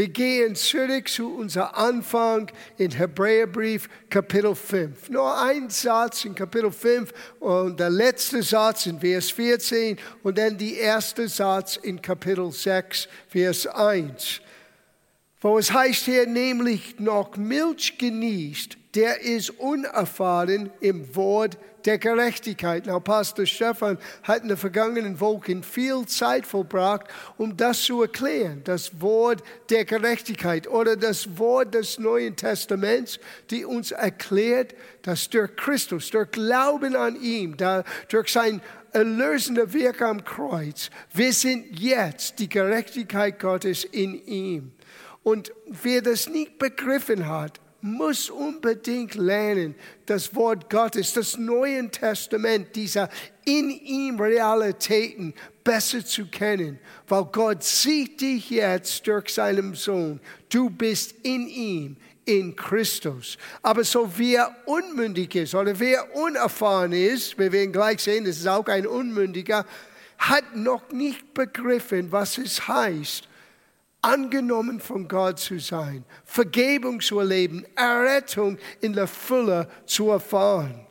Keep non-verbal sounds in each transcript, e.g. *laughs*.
Wir gehen zurück zu unserem Anfang in Hebräerbrief Kapitel 5. Nur ein Satz in Kapitel 5 und der letzte Satz in Vers 14 und dann der erste Satz in Kapitel 6, Vers 1. Wo es heißt hier nämlich noch Milch genießt, der ist unerfahren im Wort der Gerechtigkeit. Now, Pastor Stefan hat in den vergangenen Wochen viel Zeit verbracht, um das zu erklären. Das Wort der Gerechtigkeit oder das Wort des Neuen Testaments, die uns erklärt, dass durch Christus, durch Glauben an ihm, durch sein erlösender Werk am Kreuz, wir sind jetzt die Gerechtigkeit Gottes in ihm. Und wer das nicht begriffen hat, muss unbedingt lernen, das Wort Gottes, das Neue Testament, dieser in ihm Realitäten besser zu kennen, weil Gott sieht dich jetzt durch seinen Sohn. Du bist in ihm, in Christus. Aber so wie er unmündig ist oder wer unerfahren ist, wir werden gleich sehen, das ist auch ein Unmündiger, hat noch nicht begriffen, was es heißt, angenommen von Gott zu sein, Vergebung zu erleben, Errettung in der Fülle zu erfahren.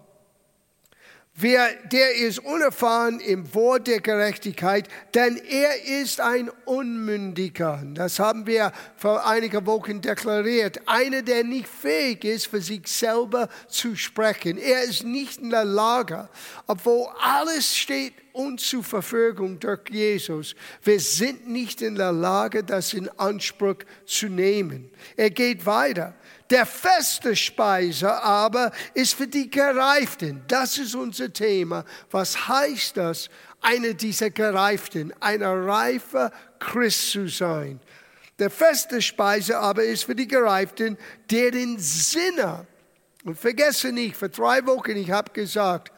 Wer, der ist unerfahren im Wort der Gerechtigkeit, denn er ist ein Unmündiger. Das haben wir vor einigen Wochen deklariert. Einer, der nicht fähig ist, für sich selber zu sprechen. Er ist nicht in der Lage, obwohl alles steht uns zur Verfügung durch Jesus. Wir sind nicht in der Lage, das in Anspruch zu nehmen. Er geht weiter. Der feste Speise aber ist für die Gereiften. Das ist unser Thema. Was heißt das, einer dieser Gereiften, ein reifer Christ zu sein? Der feste Speise aber ist für die Gereiften, deren Sinne, und vergesse nicht, vor drei Wochen, ich habe gesagt,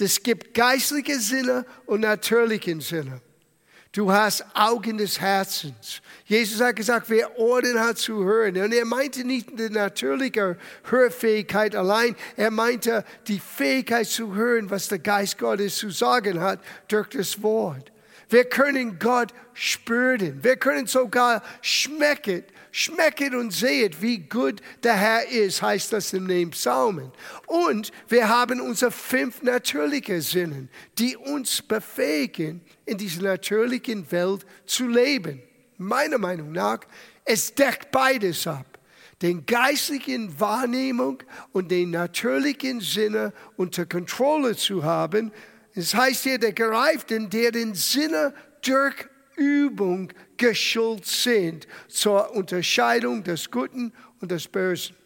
es gibt geistliche Sinne und natürliche Sinne. Du hast Augen des Herzens. Jesus hat gesagt, wer Ohren hat zu hören. Und er meinte nicht die natürliche Hörfähigkeit allein, er meinte die Fähigkeit zu hören, was der Geist Gottes zu sagen hat durch das Wort. Wir können Gott spüren. Wir können sogar schmecken. Schmecket und sehet, wie gut der Herr ist, heißt das in den Psalmen. Und wir haben unsere fünf natürliche Sinnen, die uns befähigen, in dieser natürlichen Welt zu leben. Meiner Meinung nach, es deckt beides ab. Den geistlichen Wahrnehmung und den natürlichen Sinne unter Kontrolle zu haben. Es heißt hier, der Gereiften, der den Sinne durch Übung geschult sind zur Unterscheidung des Guten und des Bösen.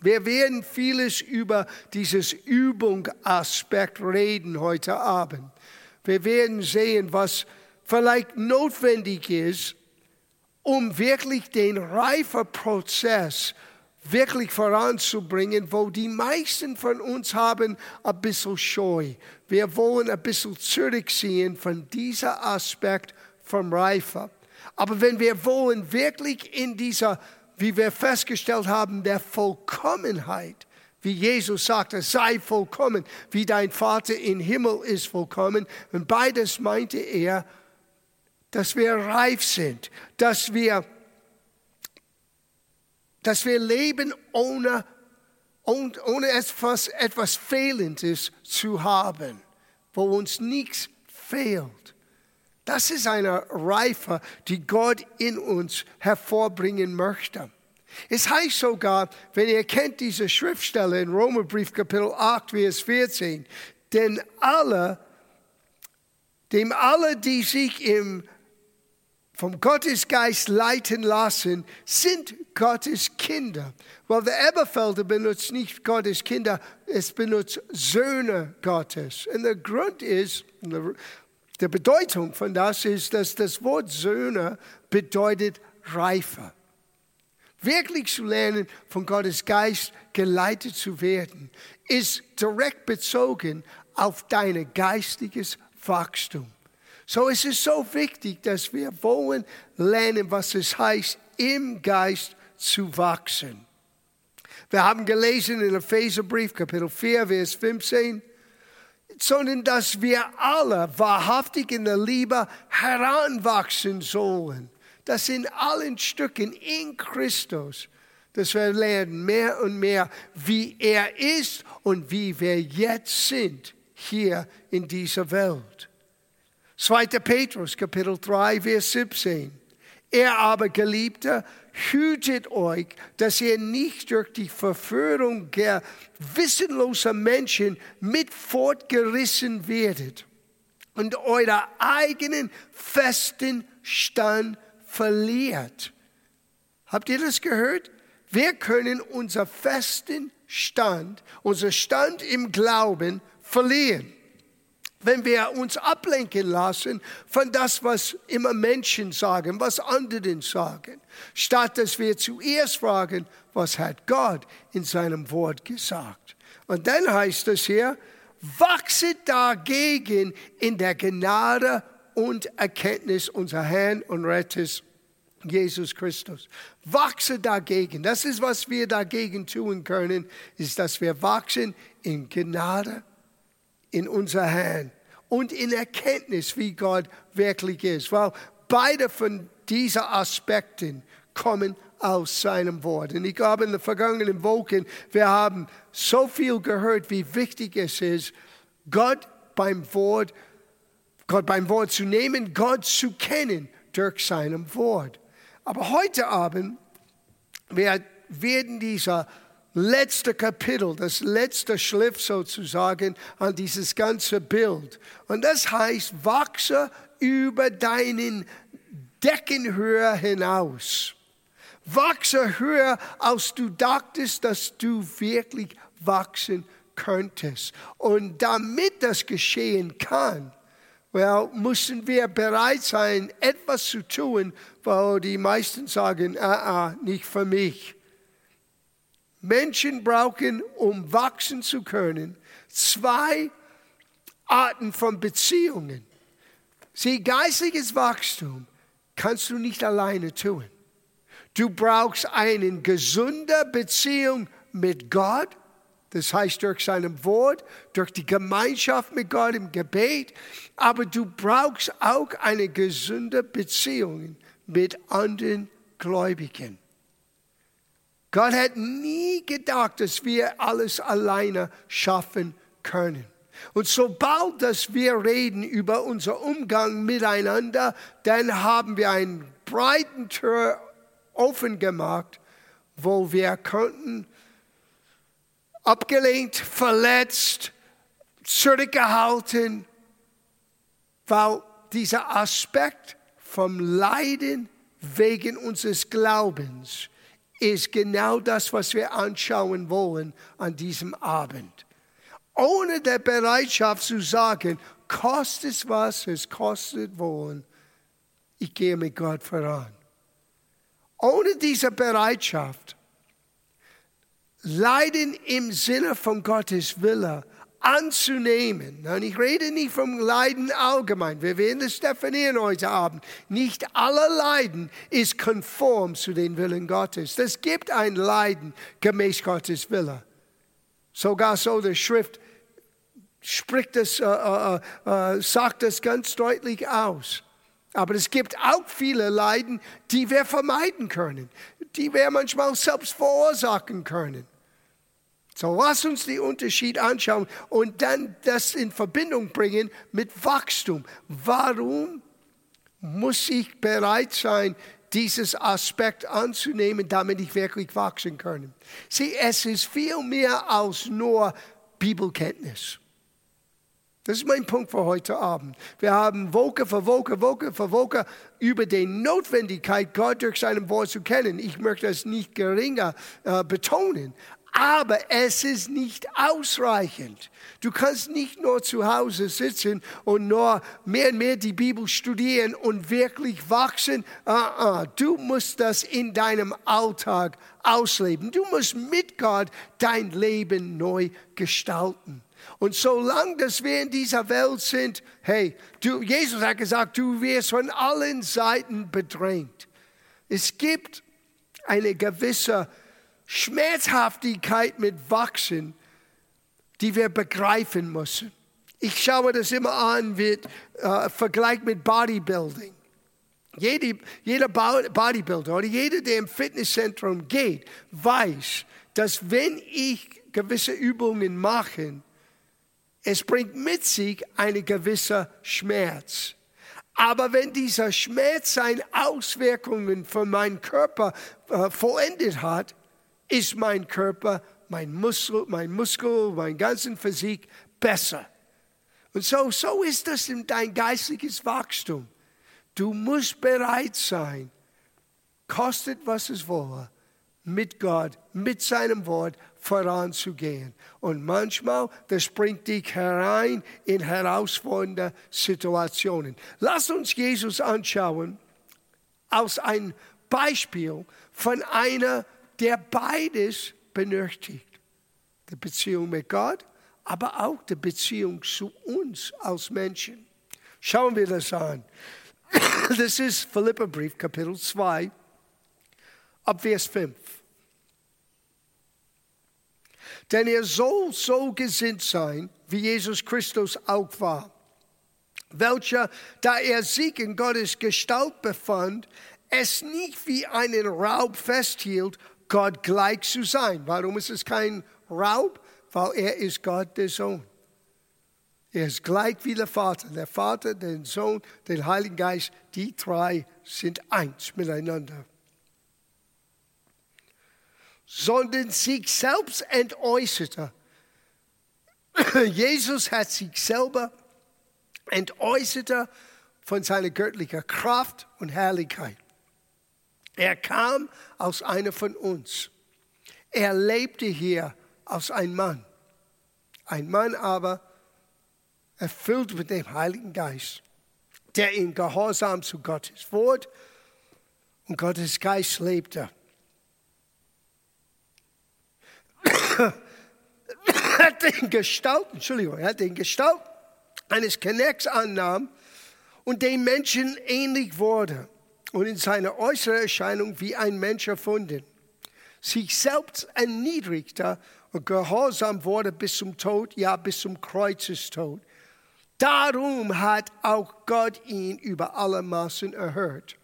Wir werden vieles über dieses Übungaspekt reden heute Abend. Wir werden sehen, was vielleicht notwendig ist, um wirklich den Reifeprozess wirklich voranzubringen, wo die meisten von uns haben ein bisschen Scheu. Wir wollen ein bisschen zurückziehen von diesem Aspekt vom Reife. Aber wenn wir wollen wirklich in dieser, wie wir festgestellt haben, der Vollkommenheit, wie Jesus sagte, sei vollkommen, wie dein Vater im Himmel ist vollkommen. Und beides meinte er, dass wir reif sind, dass wir, dass wir leben ohne, ohne etwas, etwas Fehlendes zu haben, wo uns nichts fehlt. Das ist eine Reife, die Gott in uns hervorbringen möchte. Es heißt sogar, wenn ihr kennt diese Schriftstelle in Romerbrief Kapitel 8, Vers 14, denn alle, dem alle, die sich im, vom Gottesgeist leiten lassen, sind Gottes Kinder. Weil der Eberfelder benutzt nicht Gottes Kinder, es benutzt Söhne Gottes. Und der Grund ist, die Bedeutung von das ist, dass das Wort Söhne bedeutet reifer. Wirklich zu lernen, von Gottes Geist geleitet zu werden, ist direkt bezogen auf dein geistiges Wachstum. So es ist so wichtig, dass wir wollen lernen, was es heißt, im Geist zu wachsen. Wir haben gelesen in Epheserbrief, Kapitel 4, Vers 15, sondern dass wir alle wahrhaftig in der Liebe heranwachsen sollen Das in allen Stücken in Christus, dass wir lernen mehr und mehr, wie er ist und wie wir jetzt sind hier in dieser Welt. 2. Petrus, Kapitel 3, Vers 17. Er aber, Geliebter, hütet euch, dass ihr nicht durch die Verführung wissenloser Menschen mit fortgerissen werdet und euer eigenen festen Stand verliert. Habt ihr das gehört? Wir können unser festen Stand, unser Stand im Glauben verlieren wenn wir uns ablenken lassen von das, was immer Menschen sagen, was anderen sagen, statt dass wir zuerst fragen, was hat Gott in seinem Wort gesagt. Und dann heißt es hier, wachse dagegen in der Gnade und Erkenntnis unserer Herrn und Retters Jesus Christus. Wachse dagegen. Das ist, was wir dagegen tun können, ist, dass wir wachsen in Gnade in unser Herrn und in Erkenntnis, wie Gott wirklich ist. Weil beide von diesen Aspekten kommen aus seinem Wort. Und ich glaube, in den vergangenen Wochen, wir haben so viel gehört, wie wichtig es ist, Gott beim Wort, Gott beim Wort zu nehmen, Gott zu kennen durch seinem Wort. Aber heute Abend wir werden dieser letzte Kapitel, das letzte Schliff sozusagen an dieses ganze Bild. Und das heißt, wachse über deinen Deckenhöhe hinaus. Wachse höher, als du dachtest, dass du wirklich wachsen könntest. Und damit das geschehen kann, well, müssen wir bereit sein, etwas zu tun, weil die meisten sagen, ah, ah, nicht für mich. Menschen brauchen, um wachsen zu können, zwei Arten von Beziehungen. Sieh, geistiges Wachstum kannst du nicht alleine tun. Du brauchst eine gesunde Beziehung mit Gott, das heißt durch seinem Wort, durch die Gemeinschaft mit Gott im Gebet, aber du brauchst auch eine gesunde Beziehung mit anderen Gläubigen. Gott hat nie gedacht, dass wir alles alleine schaffen können. Und sobald dass wir reden über unseren Umgang miteinander, dann haben wir einen breiten Tür offen gemacht, wo wir könnten abgelehnt, verletzt, zurückgehalten, weil dieser Aspekt vom Leiden wegen unseres Glaubens ist genau das, was wir anschauen wollen an diesem Abend. Ohne der Bereitschaft zu sagen, kostet es was es kostet wollen, ich gehe mit Gott voran. Ohne diese Bereitschaft, Leiden im Sinne von Gottes Wille anzunehmen. Und ich rede nicht vom Leiden allgemein. Wir werden es definieren heute Abend. Nicht alle Leiden ist konform zu den Willen Gottes. Es gibt ein Leiden gemäß Gottes Wille. Sogar so der Schrift spricht es, äh, äh, äh, sagt es ganz deutlich aus. Aber es gibt auch viele Leiden, die wir vermeiden können, die wir manchmal selbst verursachen können. So lass uns den Unterschied anschauen und dann das in Verbindung bringen mit Wachstum. Warum muss ich bereit sein, dieses Aspekt anzunehmen, damit ich wirklich wachsen kann? Sieh, es ist viel mehr als nur Bibelkenntnis. Das ist mein Punkt für heute Abend. Wir haben Woche für Woche, Woche für Woche über die Notwendigkeit, Gott durch sein Wort zu kennen. Ich möchte es nicht geringer äh, betonen. Aber es ist nicht ausreichend. Du kannst nicht nur zu Hause sitzen und nur mehr und mehr die Bibel studieren und wirklich wachsen. Uh-uh. Du musst das in deinem Alltag ausleben. Du musst mit Gott dein Leben neu gestalten. Und solange dass wir in dieser Welt sind, hey, du, Jesus hat gesagt, du wirst von allen Seiten bedrängt. Es gibt eine gewisse Schmerzhaftigkeit mit Wachsen, die wir begreifen müssen. Ich schaue das immer an mit äh, Vergleich mit Bodybuilding. Jede, jeder Bodybuilder oder jeder, der im Fitnesszentrum geht, weiß, dass wenn ich gewisse Übungen mache, es bringt mit sich eine gewisse Schmerz. Aber wenn dieser Schmerz seine Auswirkungen für meinen Körper äh, vollendet hat, ist mein Körper, mein Muskel, mein Muskel, mein ganzen Physik besser. Und so, so ist das in dein geistliches Wachstum. Du musst bereit sein, kostet was es wolle, mit Gott, mit seinem Wort voranzugehen. Und manchmal, das bringt dich herein in herausfordernde Situationen. Lass uns Jesus anschauen aus einem Beispiel von einer, der beides benötigt. Die Beziehung mit Gott, aber auch die Beziehung zu uns als Menschen. Schauen wir das an. *coughs* Das ist Philipperbrief, Kapitel 2, ab Vers 5. Denn er soll so gesinnt sein, wie Jesus Christus auch war, welcher, da er sich in Gottes Gestalt befand, es nicht wie einen Raub festhielt, Gott gleich zu sein. Warum ist es kein Raub? Weil er ist Gott der Sohn. Er ist gleich wie der Vater. Der Vater, der Sohn, der Heilige Geist, die drei sind eins miteinander sondern sich selbst entäußerte. *coughs* Jesus hat sich selber entäußerte von seiner göttlichen Kraft und Herrlichkeit. Er kam aus einer von uns. Er lebte hier als ein Mann. Ein Mann aber erfüllt mit dem Heiligen Geist, der in Gehorsam zu Gottes Wort und Gottes Geist lebte. *coughs* hat den Gestalt, Entschuldigung, er hat den Gestalt eines Knechts annahm und dem Menschen ähnlich wurde und in seiner äußeren Erscheinung wie ein Mensch erfunden, sich selbst erniedrigte und gehorsam wurde bis zum Tod, ja bis zum Kreuzestod. Darum hat auch Gott ihn über alle Maßen erhört.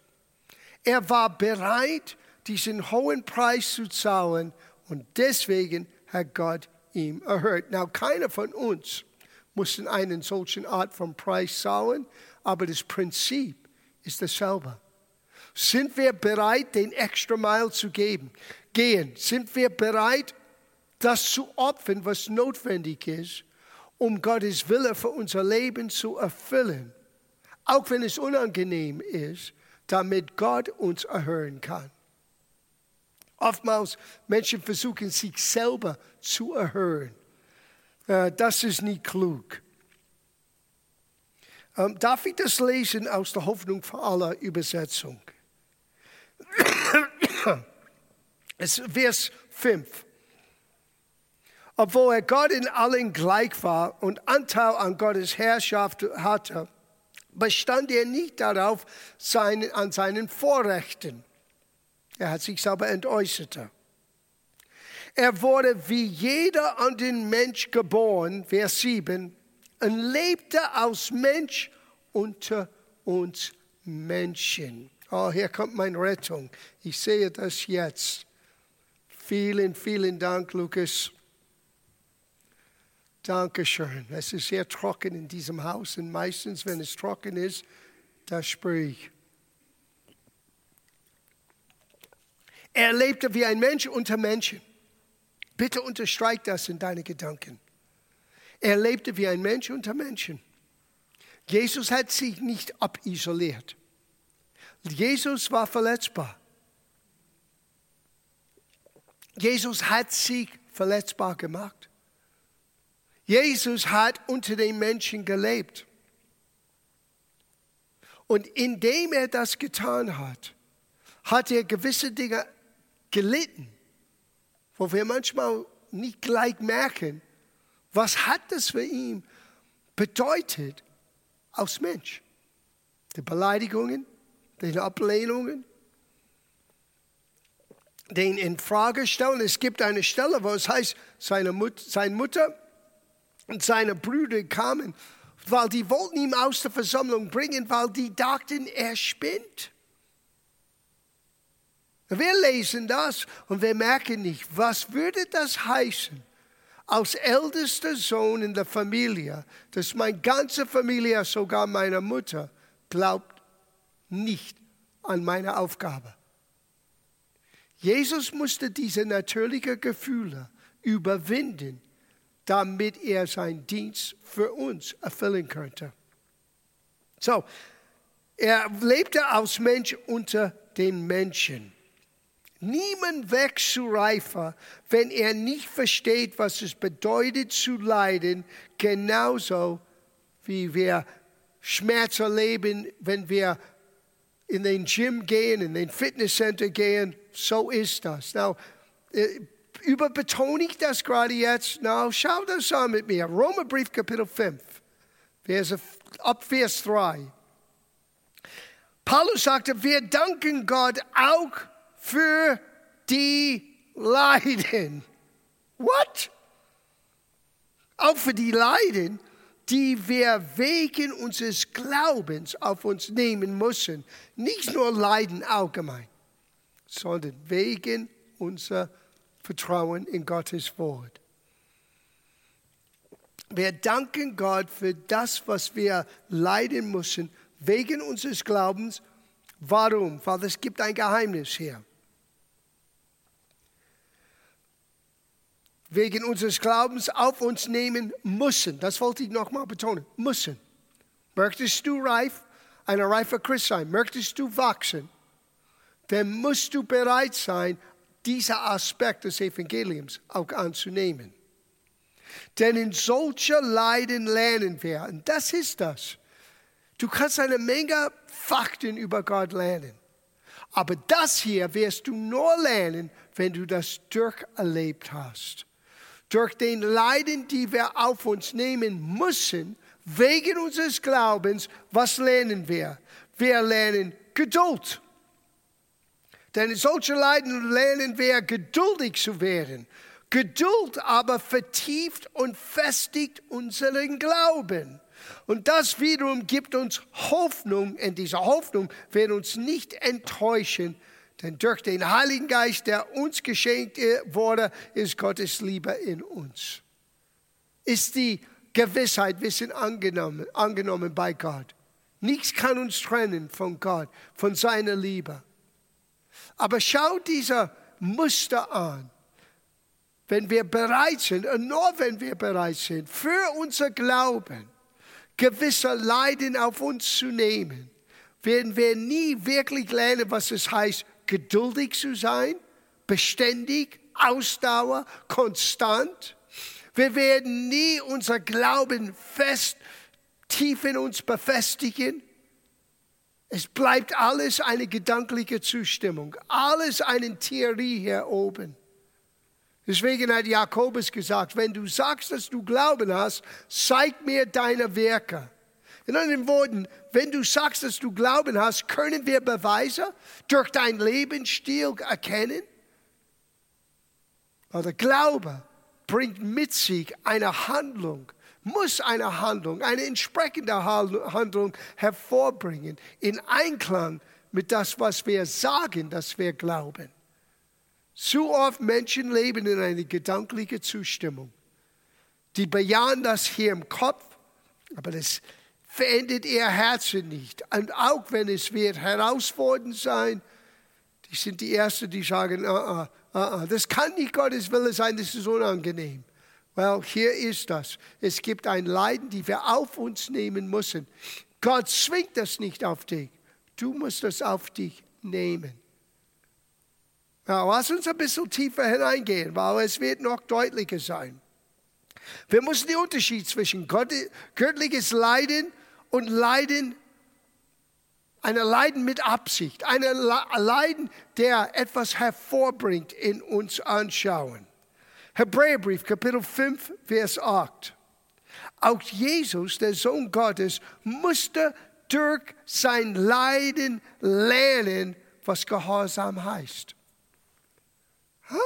Er war bereit, diesen hohen Preis zu zahlen und deswegen hat Gott ihm erhört. Now, keiner von uns muss einen solchen Art von Preis zahlen, aber das Prinzip ist dasselbe. Sind wir bereit, den extra Mile zu geben? Gehen. Sind wir bereit, das zu opfern, was notwendig ist, um Gottes Wille für unser Leben zu erfüllen? Auch wenn es unangenehm ist, damit Gott uns erhören kann. Oftmals Menschen versuchen sich selber zu erhöhen. Äh, das ist nicht klug. Ähm, darf ich das lesen aus der Hoffnung für alle Übersetzung? *clears throat* Es Vers 5. Obwohl er Gott in allen gleich war und Anteil an Gottes Herrschaft hatte, bestand er nicht darauf, seinen, an seinen Vorrechten er hat sich selber entäußerte. Er wurde wie jeder an den Mensch geboren, Vers 7, und lebte als Mensch unter uns Menschen. Oh, hier kommt meine Rettung. Ich sehe das jetzt. Vielen, vielen Dank, Lukas. Dankeschön. Es ist sehr trocken in diesem Haus und meistens, wenn es trocken ist, da sprühe ich. Er lebte wie ein Mensch unter Menschen. Bitte unterstreich das in deine Gedanken. Er lebte wie ein Mensch unter Menschen. Jesus hat sich nicht abisoliert. Jesus war verletzbar. Jesus hat sich verletzbar gemacht. Jesus hat unter den Menschen gelebt. Und indem er das getan hat, hat er gewisse Dinge gelitten, wo wir manchmal nicht gleich merken, was hat das für ihn bedeutet als Mensch. Die Beleidigungen, die Ablehnungen, den in Frage stellen. Es gibt eine Stelle, wo es heißt, seine, Mut, seine Mutter und seine Brüder kamen, weil die wollten ihn aus der Versammlung bringen, weil die dachten, er spinnt. Wir lesen das und wir merken nicht, was würde das heißen, als ältester Sohn in der Familie, dass meine ganze Familie, sogar meine Mutter, glaubt nicht an meine Aufgabe. Jesus musste diese natürlichen Gefühle überwinden, damit er seinen Dienst für uns erfüllen könnte. So, er lebte als Mensch unter den Menschen. Niemand wächst zu reifer, wenn er nicht versteht, was es bedeutet zu leiden, genauso wie wir Schmerz erleben, wenn wir in den Gym gehen, in den Fitnesscenter gehen. So ist eh, das. Now, überbetone ich das gerade jetzt? Now, schau das an mit mir. Römerbrief Kapitel 5, Verse, ab Vers 3. Paulus sagte, wir danken Gott auch für die Leiden. What? Auch für die Leiden, die wir wegen unseres Glaubens auf uns nehmen müssen. Nicht nur Leiden allgemein, sondern wegen unser Vertrauen in Gottes Wort. Wir danken Gott für das, was wir leiden müssen, wegen unseres Glaubens. Warum? Weil es gibt ein Geheimnis hier. Wegen unseres Glaubens auf uns nehmen müssen. Das wollte ich nochmal betonen. Müssen. Möchtest du reif, ein reifer Christ sein? Möchtest du wachsen? Dann musst du bereit sein, dieser Aspekt des Evangeliums auch anzunehmen. Denn in solcher Leiden lernen wir, und das ist das. Du kannst eine Menge Fakten über Gott lernen. Aber das hier wirst du nur lernen, wenn du das durcherlebt hast durch den Leiden, die wir auf uns nehmen müssen, wegen unseres Glaubens, was lernen wir? Wir lernen Geduld. Denn in solchen Leiden lernen wir geduldig zu werden. Geduld aber vertieft und festigt unseren Glauben. Und das wiederum gibt uns Hoffnung, und diese Hoffnung wird uns nicht enttäuschen, denn durch den Heiligen Geist, der uns geschenkt wurde, ist Gottes Liebe in uns. Ist die Gewissheit, wir sind angenommen, angenommen bei Gott. Nichts kann uns trennen von Gott, von seiner Liebe. Aber schau dieser Muster an. Wenn wir bereit sind, und nur wenn wir bereit sind, für unser Glauben gewisse Leiden auf uns zu nehmen, werden wir nie wirklich lernen, was es heißt, geduldig zu sein, beständig, Ausdauer, konstant. Wir werden nie unser Glauben fest, tief in uns befestigen. Es bleibt alles eine gedankliche Zustimmung, alles eine Theorie hier oben. Deswegen hat Jakobus gesagt, wenn du sagst, dass du Glauben hast, zeig mir deine Werke. In anderen Worten, wenn du sagst, dass du Glauben hast, können wir Beweise durch dein Lebensstil erkennen? Der Glaube bringt mit sich eine Handlung, muss eine Handlung, eine entsprechende Handlung hervorbringen, in Einklang mit das, was wir sagen, dass wir glauben. Zu oft Menschen leben in einer gedanklichen Zustimmung. Die bejahen das hier im Kopf, aber das verendet ihr Herzen nicht. Und auch wenn es wird herausfordernd sein, die sind die Ersten, die sagen, uh, uh, uh, das kann nicht Gottes Wille sein, das ist unangenehm. Well, hier ist das. Es gibt ein Leiden, die wir auf uns nehmen müssen. Gott zwingt das nicht auf dich. Du musst das auf dich nehmen. Na, lass uns ein bisschen tiefer hineingehen, weil es wird noch deutlicher sein. Wir müssen den Unterschied zwischen göttliches Leiden und Leiden, eine Leiden mit Absicht, eine Leiden, der etwas hervorbringt, in uns anschauen. Hebräerbrief, Kapitel 5, Vers 8. Auch Jesus, der Sohn Gottes, musste durch sein Leiden lernen, was Gehorsam heißt. Huh?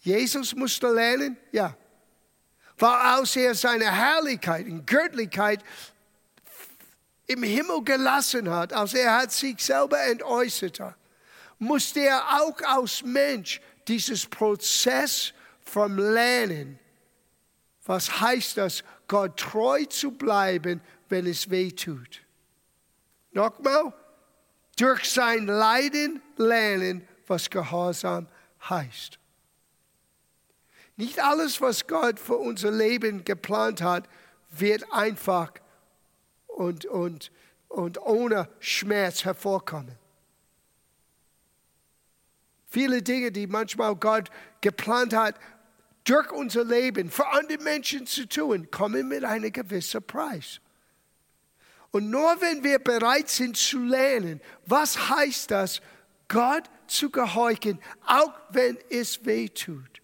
Jesus musste lernen? Ja als er seine Herrlichkeit und Göttlichkeit im Himmel gelassen hat, als er hat sich selber entäußerte, muss der auch als Mensch dieses Prozess vom Lernen, was heißt das, Gott treu zu bleiben, wenn es weh tut. Nochmal, durch sein Leiden lernen, was Gehorsam heißt. Nicht alles, was Gott für unser Leben geplant hat, wird einfach und, und, und ohne Schmerz hervorkommen. Viele Dinge, die manchmal Gott geplant hat, durch unser Leben für andere Menschen zu tun, kommen mit einem gewissen Preis. Und nur wenn wir bereit sind zu lernen, was heißt das, Gott zu gehorchen, auch wenn es weh tut.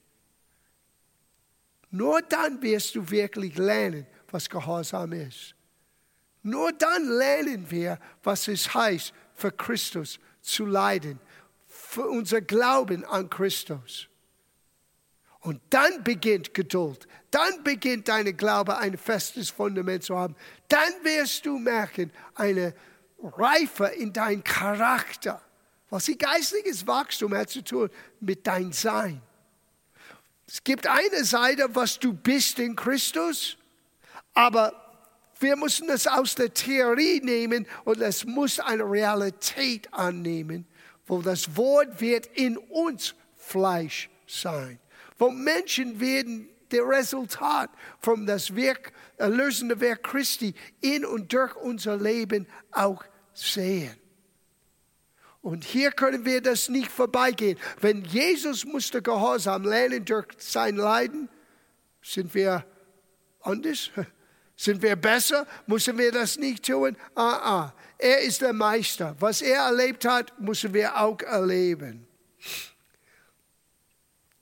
Nur dann wirst du wirklich lernen, was Gehorsam ist. Nur dann lernen wir, was es heißt, für Christus zu leiden, für unser Glauben an Christus. Und dann beginnt Geduld. Dann beginnt deine Glaube ein festes Fundament zu haben. Dann wirst du merken, eine Reife in dein Charakter. Was die geistliches Wachstum hat zu tun mit dein Sein. Es gibt eine Seite, was du bist in Christus, aber wir müssen es aus der Theorie nehmen und es muss eine Realität annehmen, wo das Wort wird in uns Fleisch sein wo Menschen werden der Resultat von das Werk, erlösende Werk Christi in und durch unser Leben auch sehen. Und hier können wir das nicht vorbeigehen. Wenn Jesus musste Gehorsam lernen durch sein Leiden, sind wir anders? *laughs* Sind wir besser? Müssen wir das nicht tun? Ah, ah. Er ist der Meister. Was er erlebt hat, müssen wir auch erleben.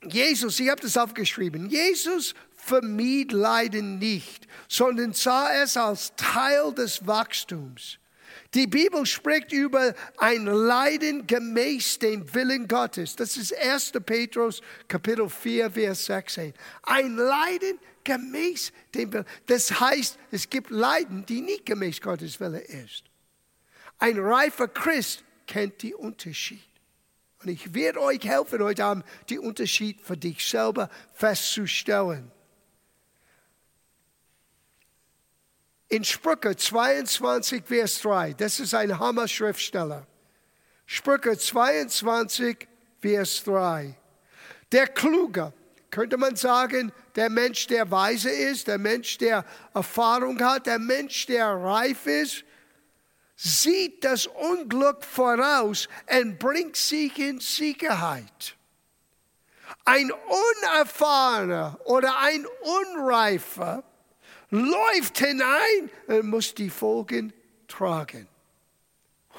Jesus, ich habe das aufgeschrieben, Jesus vermied Leiden nicht, sondern sah es als Teil des Wachstums. Die Bibel spricht über ein Leiden gemäß dem Willen Gottes. Das ist 1. Petrus Kapitel 4, Vers 16. Ein Leiden gemäß dem Willen. Das heißt, es gibt Leiden, die nicht gemäß Gottes Wille ist. Ein reifer Christ kennt die Unterschied. Und ich werde euch helfen, heute Abend den Unterschied für dich selber festzustellen. In Sprüche 22, Vers 3, das ist ein Hammer-Schriftsteller. Sprüche 22, Vers 3. Der Kluge, könnte man sagen, der Mensch, der weise ist, der Mensch, der Erfahrung hat, der Mensch, der reif ist, sieht das Unglück voraus und bringt sich in Sicherheit. Ein Unerfahrener oder ein Unreifer läuft hinein und muss die Folgen tragen.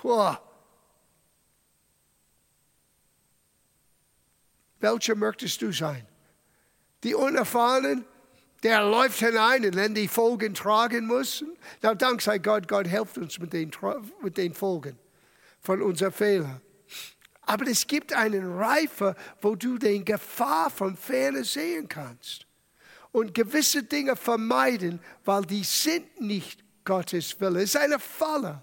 Wow. Welcher möchtest du sein? Die Unerfahrenen der läuft hinein und dann die Folgen tragen muss. Na, dank sei Gott, Gott hilft uns mit den, mit den Folgen von unseren Fehlern. Aber es gibt einen Reifer, wo du den Gefahr von Ferne sehen kannst und gewisse Dinge vermeiden, weil die sind nicht Gottes Wille. Es ist eine Falle.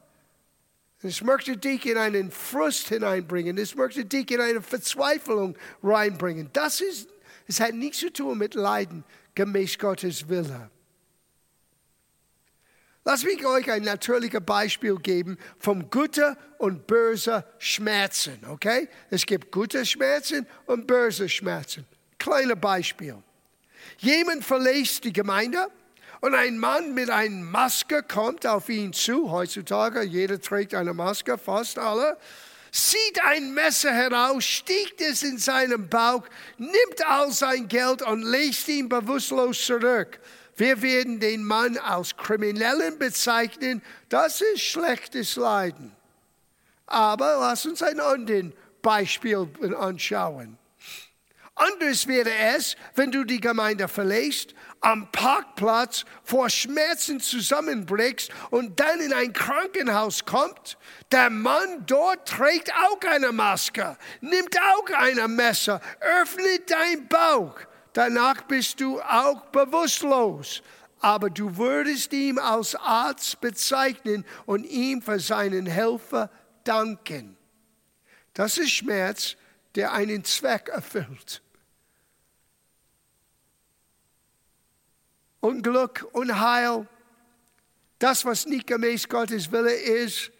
Es möchte dich in einen Frust hineinbringen. Es möchte dich in eine Verzweiflung reinbringen. Das ist, es hat nichts zu tun mit Leiden gemäß Gottes Wille. Lass mich euch ein natürliches Beispiel geben vom guten und bösen Schmerzen, okay? Es gibt gute Schmerzen und böse Schmerzen. Kleines Beispiel. Jemand verlässt die Gemeinde und ein Mann mit einer Maske kommt auf ihn zu. Heutzutage, jeder trägt eine Maske, fast alle zieht ein Messer heraus, sticht es in seinen Bauch, nimmt all sein Geld und lässt ihn bewusstlos zurück. Wir werden den Mann als Kriminellen bezeichnen. Das ist schlechtes Leiden. Aber lass uns ein anderes Beispiel anschauen. Anders wäre es, wenn du die Gemeinde verlässt, am Parkplatz vor Schmerzen zusammenbrichst und dann in ein Krankenhaus kommt. Der Mann dort trägt auch eine Maske, nimmt auch ein Messer, öffnet dein Bauch. Danach bist du auch bewusstlos. Aber du würdest ihm als Arzt bezeichnen und ihm für seinen Helfer danken. Das ist Schmerz, der einen Zweck erfüllt. Unglück, Unheil, das, was nicht gemäß Gottes Wille ist,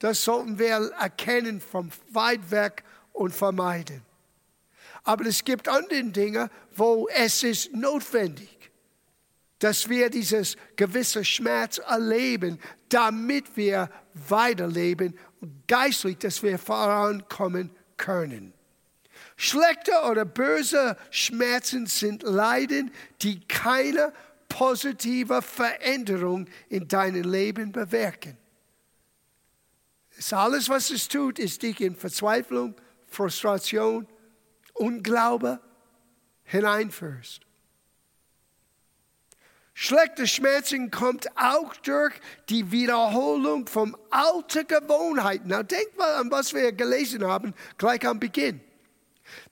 das sollten wir erkennen vom weit weg und vermeiden. Aber es gibt andere Dinge, wo es ist notwendig, dass wir dieses gewisse Schmerz erleben, damit wir weiterleben und geistlich, dass wir vorankommen können. Schlechte oder böse Schmerzen sind Leiden, die keine positive Veränderung in deinem Leben bewirken. Alles, was es tut, ist dich in Verzweiflung, Frustration, Unglaube hineinführst. Schlechte Schmerzen kommt auch durch die Wiederholung von alten Gewohnheiten. Na, denk mal an, was wir gelesen haben, gleich am Beginn.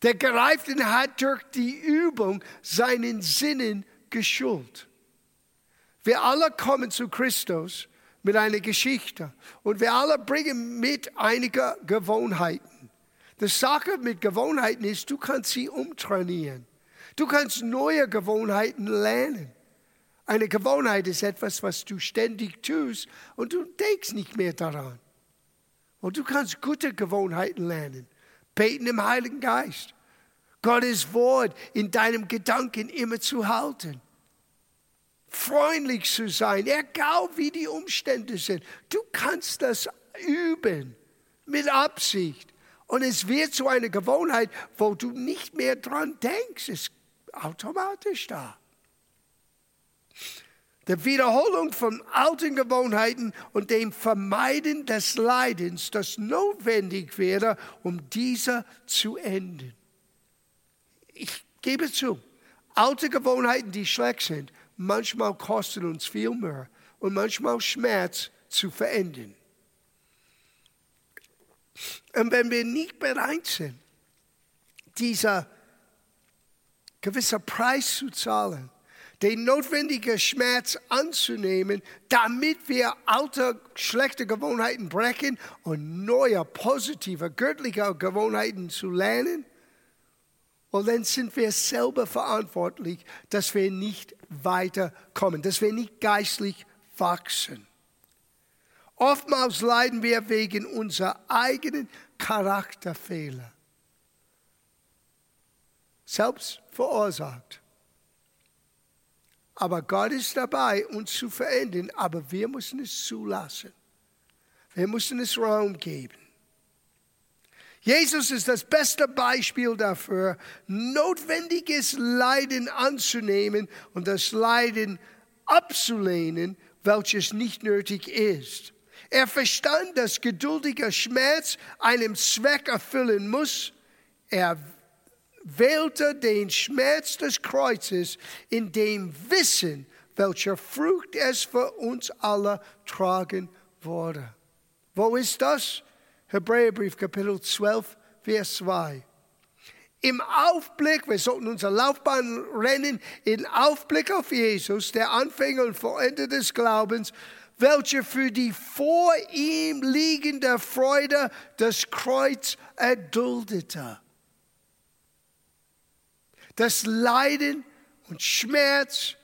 Der Gereifte hat durch die Übung seinen Sinnen geschult. Wir alle kommen zu Christus mit einer Geschichte und wir alle bringen mit einige Gewohnheiten. Die Sache mit Gewohnheiten ist, du kannst sie umtrainieren. Du kannst neue Gewohnheiten lernen. Eine Gewohnheit ist etwas, was du ständig tust und du denkst nicht mehr daran. Und du kannst gute Gewohnheiten lernen. Beten im Heiligen Geist. Gottes Wort in deinem Gedanken immer zu halten. Freundlich zu sein, egal wie die Umstände sind. Du kannst das üben mit Absicht. Und es wird zu einer Gewohnheit, wo du nicht mehr dran denkst. Es ist automatisch da der Wiederholung von alten Gewohnheiten und dem Vermeiden des Leidens, das notwendig wäre, um diese zu enden. Ich gebe zu, alte Gewohnheiten, die schlecht sind, manchmal kosten uns viel mehr und manchmal Schmerz zu verändern. Und wenn wir nicht bereit sind, dieser gewisse Preis zu zahlen, den notwendigen Schmerz anzunehmen, damit wir alte, schlechte Gewohnheiten brechen und neue, positive, göttliche Gewohnheiten zu lernen. Und dann sind wir selber verantwortlich, dass wir nicht weiterkommen, dass wir nicht geistlich wachsen. Oftmals leiden wir wegen unserer eigenen Charakterfehler. Selbst verursacht. Aber Gott ist dabei, uns zu verändern, aber wir müssen es zulassen. Wir müssen es Raum geben. Jesus ist das beste Beispiel dafür, notwendiges Leiden anzunehmen und das Leiden abzulehnen, welches nicht nötig ist. Er verstand, dass geduldiger Schmerz einem Zweck erfüllen muss. Er wählte den Schmerz des Kreuzes in dem Wissen, welcher Frucht es für uns alle tragen würde. Wo ist das? Hebräerbrief Kapitel 12, Vers 2. Im Aufblick, wir sollten unser Laufbahn rennen, im Aufblick auf Jesus, der Anfänger und Vollender des Glaubens, welcher für die vor ihm liegende Freude das Kreuz erduldete. Das Leiden und Schmerz,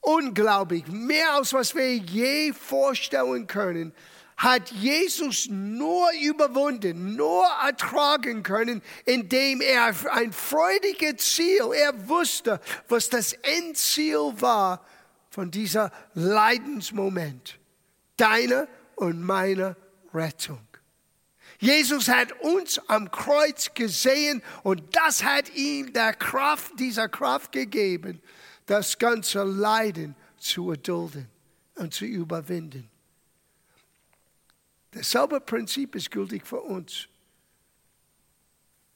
unglaublich, mehr als was wir je vorstellen können, hat Jesus nur überwunden, nur ertragen können, indem er ein freudiges Ziel, er wusste, was das Endziel war von dieser Leidensmoment, deine und meine Rettung. Jesus hat uns am Kreuz gesehen und das hat ihm der Kraft, dieser Kraft gegeben, das ganze Leiden zu erdulden und zu überwinden. Dasselbe Prinzip ist gültig für uns.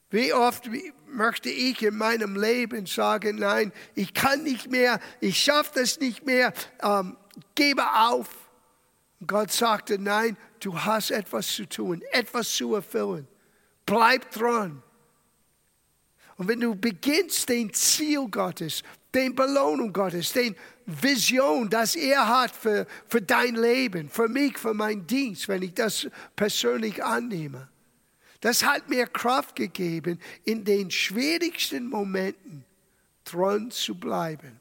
Wie oft möchte ich in meinem Leben sagen, nein, ich kann nicht mehr, ich schaffe das nicht mehr, ähm, gebe auf. Und Gott sagte, nein, du hast etwas zu tun, etwas zu erfüllen. Bleib dran. Und wenn du beginnst, den Ziel Gottes, den Belohnung Gottes, den Vision, das er hat für, für dein Leben, für mich, für meinen Dienst, wenn ich das persönlich annehme, Das hat mir Kraft gegeben, in den schwierigsten Momenten dran zu bleiben.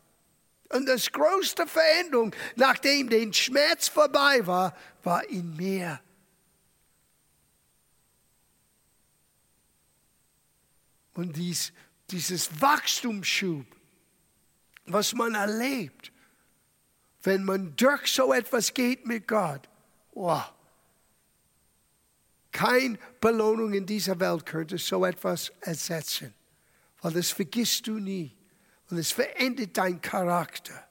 Und das größte Veränderung, nachdem der Schmerz vorbei war, war in mir. Und dies, dieses Wachstumsschub, was man erlebt, wenn man durch so etwas geht mit Gott, wow. Keine Belohnung in dieser Welt könnte so etwas ersetzen, weil das vergisst du nie und es verändert deinen Charakter.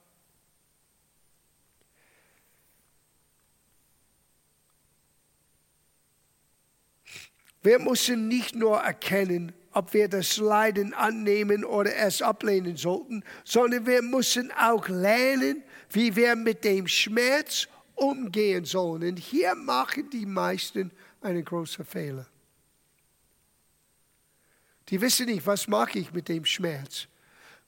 Wir müssen nicht nur erkennen, ob wir das Leiden annehmen oder es ablehnen sollten, sondern wir müssen auch lernen, wie wir mit dem Schmerz umgehen sollen. Und hier machen die meisten einen großen Fehler. Die wissen nicht, was mache ich mit dem Schmerz.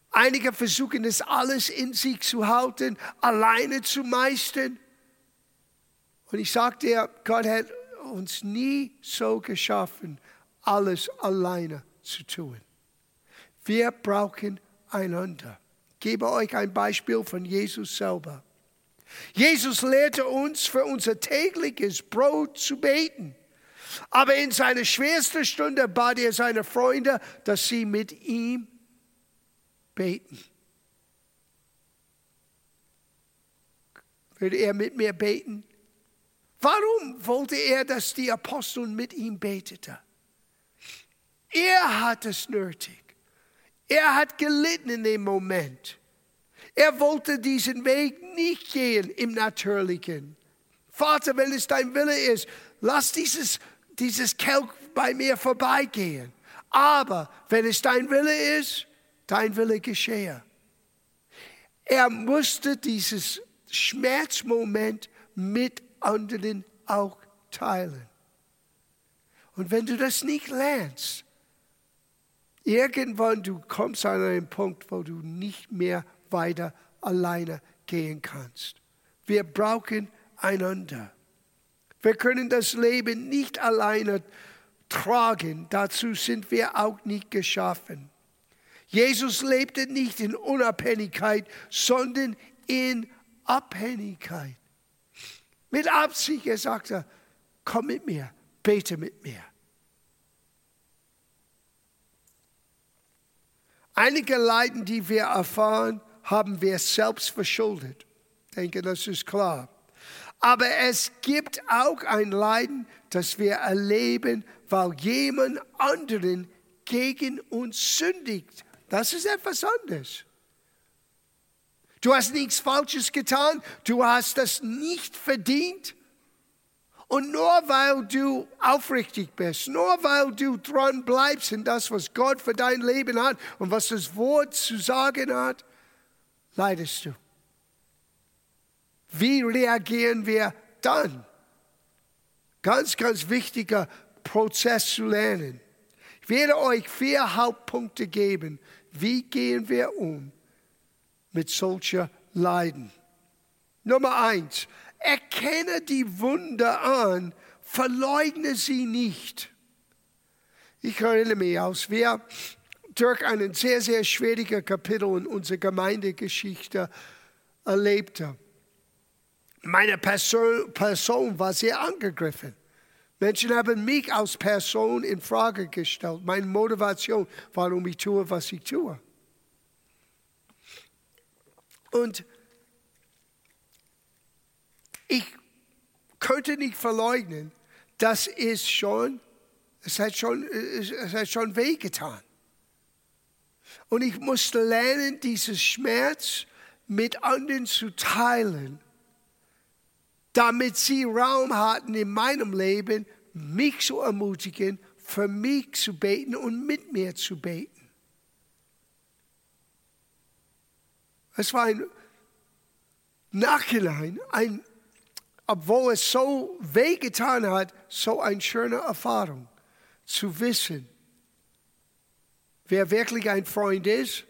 Einige versuchen es alles in sich zu halten, alleine zu meistern. Und ich sage dir, Gott hat uns nie so geschaffen, alles alleine zu tun. Wir brauchen einander. Ich gebe euch ein Beispiel von Jesus selber. Jesus lehrte uns für unser tägliches Brot zu beten. Aber in seiner schwersten Stunde bat er seine Freunde, dass sie mit ihm beten. Würde er mit mir beten? Warum wollte er, dass die Apostel mit ihm beteten? Er hat es nötig. Er hat gelitten in dem Moment. Er wollte diesen Weg nicht gehen im Natürlichen. Vater, wenn es dein Wille ist, lass dieses, dieses Kelch bei mir vorbeigehen. Aber wenn es dein Wille ist, dein Wille geschehe. Er musste dieses Schmerzmoment mit anderen auch teilen. Und wenn du das nicht lernst, irgendwann du kommst an einen Punkt, wo du nicht mehr weiter alleine gehen kannst. Wir brauchen einander. Wir können das Leben nicht alleine tragen. Dazu sind wir auch nicht geschaffen. Jesus lebte nicht in Unabhängigkeit, sondern in Abhängigkeit. Mit Absicht, er sagte, komm mit mir, bete mit mir. Einige Leiden, die wir erfahren, haben wir selbst verschuldet. Ich denke, das ist klar. Aber es gibt auch ein Leiden, das wir erleben, weil jemand anderen gegen uns sündigt. Das ist etwas anderes. Du hast nichts Falsches getan, du hast das nicht verdient. Und nur weil du aufrichtig bist, nur weil du dran bleibst in das, was Gott für dein Leben hat und was das Wort zu sagen hat, leidest du. Wie reagieren wir dann? Ganz, ganz wichtiger Prozess zu lernen. Ich werde euch vier Hauptpunkte geben. Wie gehen wir um mit solcher Leiden? Nummer eins, erkenne die Wunder an, verleugne sie nicht. Ich erinnere mich, als wir durch einen sehr, sehr schwierigen Kapitel in unserer Gemeindegeschichte erlebte. Meine Person, Person war sehr angegriffen. Menschen haben mich als Person in Frage gestellt. Meine Motivation, warum ich tue, was ich tue. Und ich könnte nicht verleugnen, dass es schon, es hat schon, es hat schon wehgetan. Und ich musste lernen, diesen Schmerz mit anderen zu teilen, damit sie Raum hatten in meinem Leben, mich zu ermutigen, für mich zu beten und mit mir zu beten. Es war ein Nachhinein, ein, obwohl es so wehgetan hat, so eine schöne Erfahrung zu wissen, wer wirklich ein Freund ist,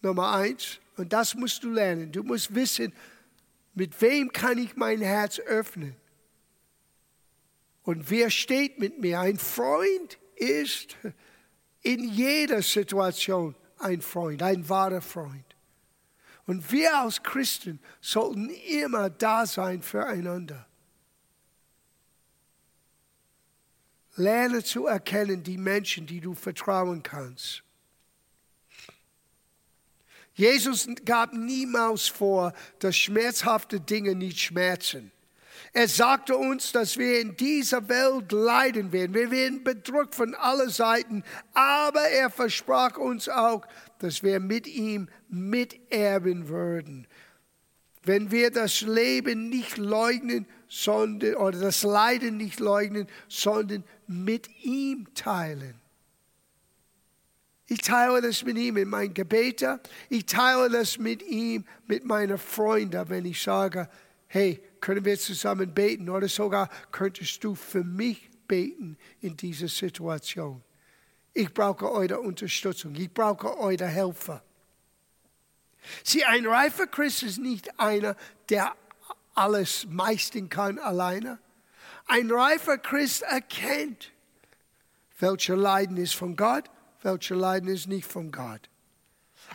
Nummer eins. Und das musst du lernen. Du musst wissen, mit wem kann ich mein Herz öffnen. Und wer steht mit mir? Ein Freund ist in jeder Situation ein Freund, ein wahrer Freund. Und wir als Christen sollten immer da sein füreinander. Lerne zu erkennen die Menschen, die du vertrauen kannst. Jesus gab niemals vor, dass schmerzhafte Dinge nicht schmerzen. Er sagte uns, dass wir in dieser Welt leiden werden. Wir werden bedrückt von allen Seiten, aber er versprach uns auch, dass wir mit ihm miterben würden. Wenn wir das Leben nicht leugnen, sondern, oder das Leiden nicht leugnen, sondern mit ihm teilen. Ich teile das mit ihm in meinen Gebeten. Ich teile das mit ihm, mit meinen Freunden, wenn ich sage, hey, können wir zusammen beten oder sogar könntest du für mich beten in dieser Situation. Ich brauche eure Unterstützung. Ich brauche eure Helfer. Sieh, ein reifer Christ ist nicht einer, der alles meistern kann alleine. Ein reifer Christ erkennt, welche Leiden ist von Gott, welche Leiden ist nicht von Gott.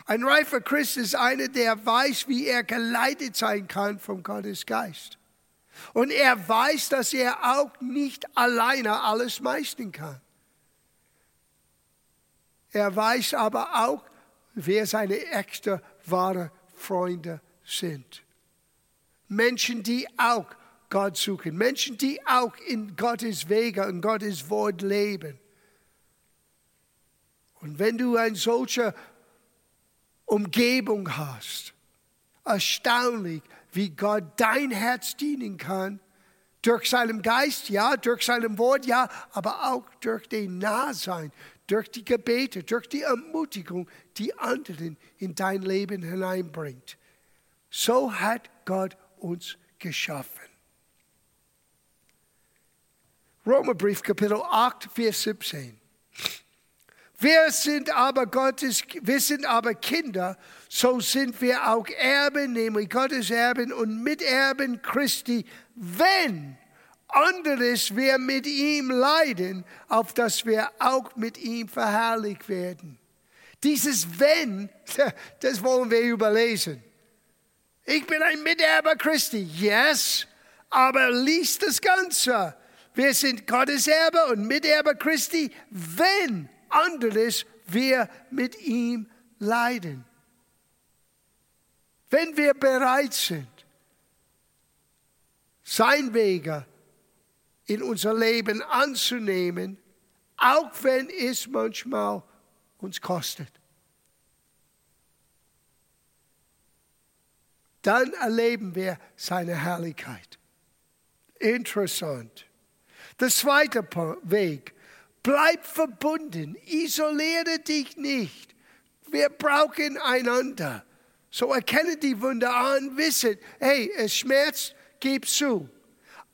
Ein reifer Christ ist einer, der weiß, wie er geleitet sein kann vom Gottes Geist. Und er weiß, dass er auch nicht alleine alles meistern kann. Er weiß aber auch, wer seine echten, wahre Freunde sind. Menschen, die auch Gott suchen. Menschen, die auch in Gottes Wege und Gottes Wort leben. Und wenn du eine solche Umgebung hast, erstaunlich, wie Gott dein Herz dienen kann, durch seinen Geist, ja, durch sein Wort, ja, aber auch durch den Nahsein, durch die Gebete, durch die Ermutigung, die anderen in dein Leben hineinbringt. So hat Gott uns geschaffen. Römerbrief Kapitel 8, Vers 17. Wir sind aber Gottes, wir sind aber Kinder, so sind wir auch Erben, nämlich Gottes Erben und Miterben Christi, wenn anderes wir mit ihm leiden, auf dass wir auch mit ihm verherrlicht werden. Dieses Wenn, *laughs* das wollen wir überlesen. Ich bin ein Miterber Christi, yes, aber liest das Ganze. Wir sind Gottes Erbe und Miterber Christi, wenn anderes wir mit ihm leiden. Wenn wir bereit sind, sein Wege in unser Leben anzunehmen, auch wenn es manchmal uns kostet. Dann erleben wir seine Herrlichkeit. Interessant. Der zweite Weg Bleib verbunden, isoliere dich nicht. Wir brauchen einander. So erkenne die Wunder an, wisse, hey, es schmerzt, gib zu.